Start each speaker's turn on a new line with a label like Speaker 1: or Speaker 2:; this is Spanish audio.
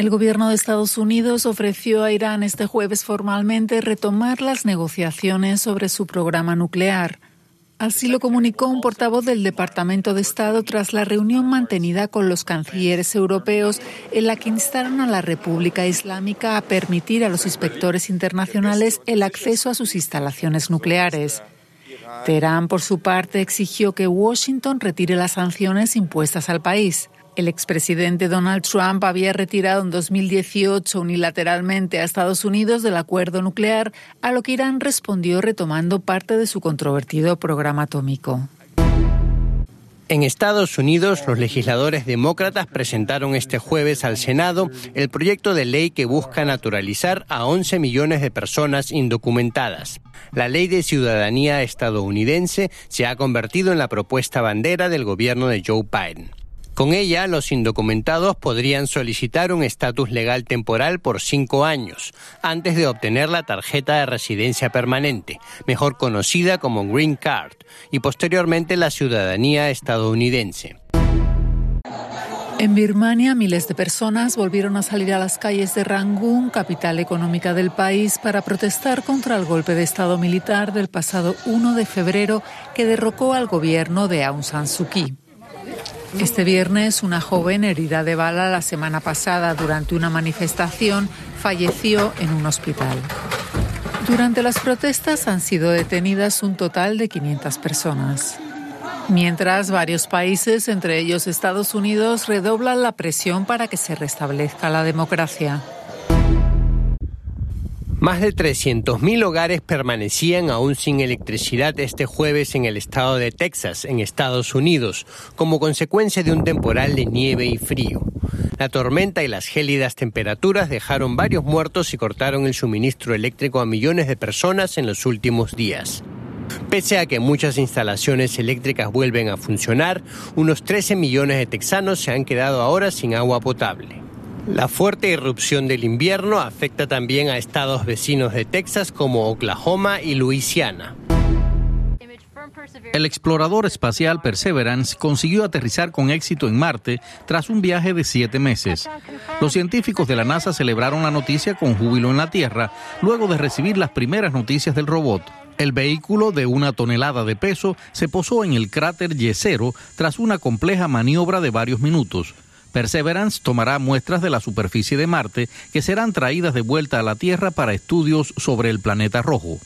Speaker 1: El gobierno de Estados Unidos ofreció a Irán este jueves formalmente retomar las negociaciones sobre su programa nuclear. Así lo comunicó un portavoz del Departamento de Estado tras la reunión mantenida con los cancilleres europeos en la que instaron a la República Islámica a permitir a los inspectores internacionales el acceso a sus instalaciones nucleares. Teherán, por su parte, exigió que Washington retire las sanciones impuestas al país. El expresidente Donald Trump había retirado en 2018 unilateralmente a Estados Unidos del acuerdo nuclear, a lo que Irán respondió retomando parte de su controvertido programa atómico.
Speaker 2: En Estados Unidos, los legisladores demócratas presentaron este jueves al Senado el proyecto de ley que busca naturalizar a 11 millones de personas indocumentadas. La ley de ciudadanía estadounidense se ha convertido en la propuesta bandera del gobierno de Joe Biden. Con ella, los indocumentados podrían solicitar un estatus legal temporal por cinco años, antes de obtener la tarjeta de residencia permanente, mejor conocida como Green Card, y posteriormente la ciudadanía estadounidense.
Speaker 1: En Birmania, miles de personas volvieron a salir a las calles de Rangún, capital económica del país, para protestar contra el golpe de Estado militar del pasado 1 de febrero que derrocó al gobierno de Aung San Suu Kyi. Este viernes, una joven herida de bala la semana pasada durante una manifestación falleció en un hospital. Durante las protestas han sido detenidas un total de 500 personas. Mientras varios países, entre ellos Estados Unidos, redoblan la presión para que se restablezca la democracia.
Speaker 2: Más de 300.000 hogares permanecían aún sin electricidad este jueves en el estado de Texas, en Estados Unidos, como consecuencia de un temporal de nieve y frío. La tormenta y las gélidas temperaturas dejaron varios muertos y cortaron el suministro eléctrico a millones de personas en los últimos días. Pese a que muchas instalaciones eléctricas vuelven a funcionar, unos 13 millones de texanos se han quedado ahora sin agua potable. La fuerte irrupción del invierno afecta también a estados vecinos de Texas como Oklahoma y Luisiana.
Speaker 3: El explorador espacial Perseverance consiguió aterrizar con éxito en Marte tras un viaje de siete meses. Los científicos de la NASA celebraron la noticia con júbilo en la Tierra luego de recibir las primeras noticias del robot. El vehículo de una tonelada de peso se posó en el cráter Yesero tras una compleja maniobra de varios minutos. Perseverance tomará muestras de la superficie de Marte que serán traídas de vuelta a la Tierra para estudios sobre el planeta rojo.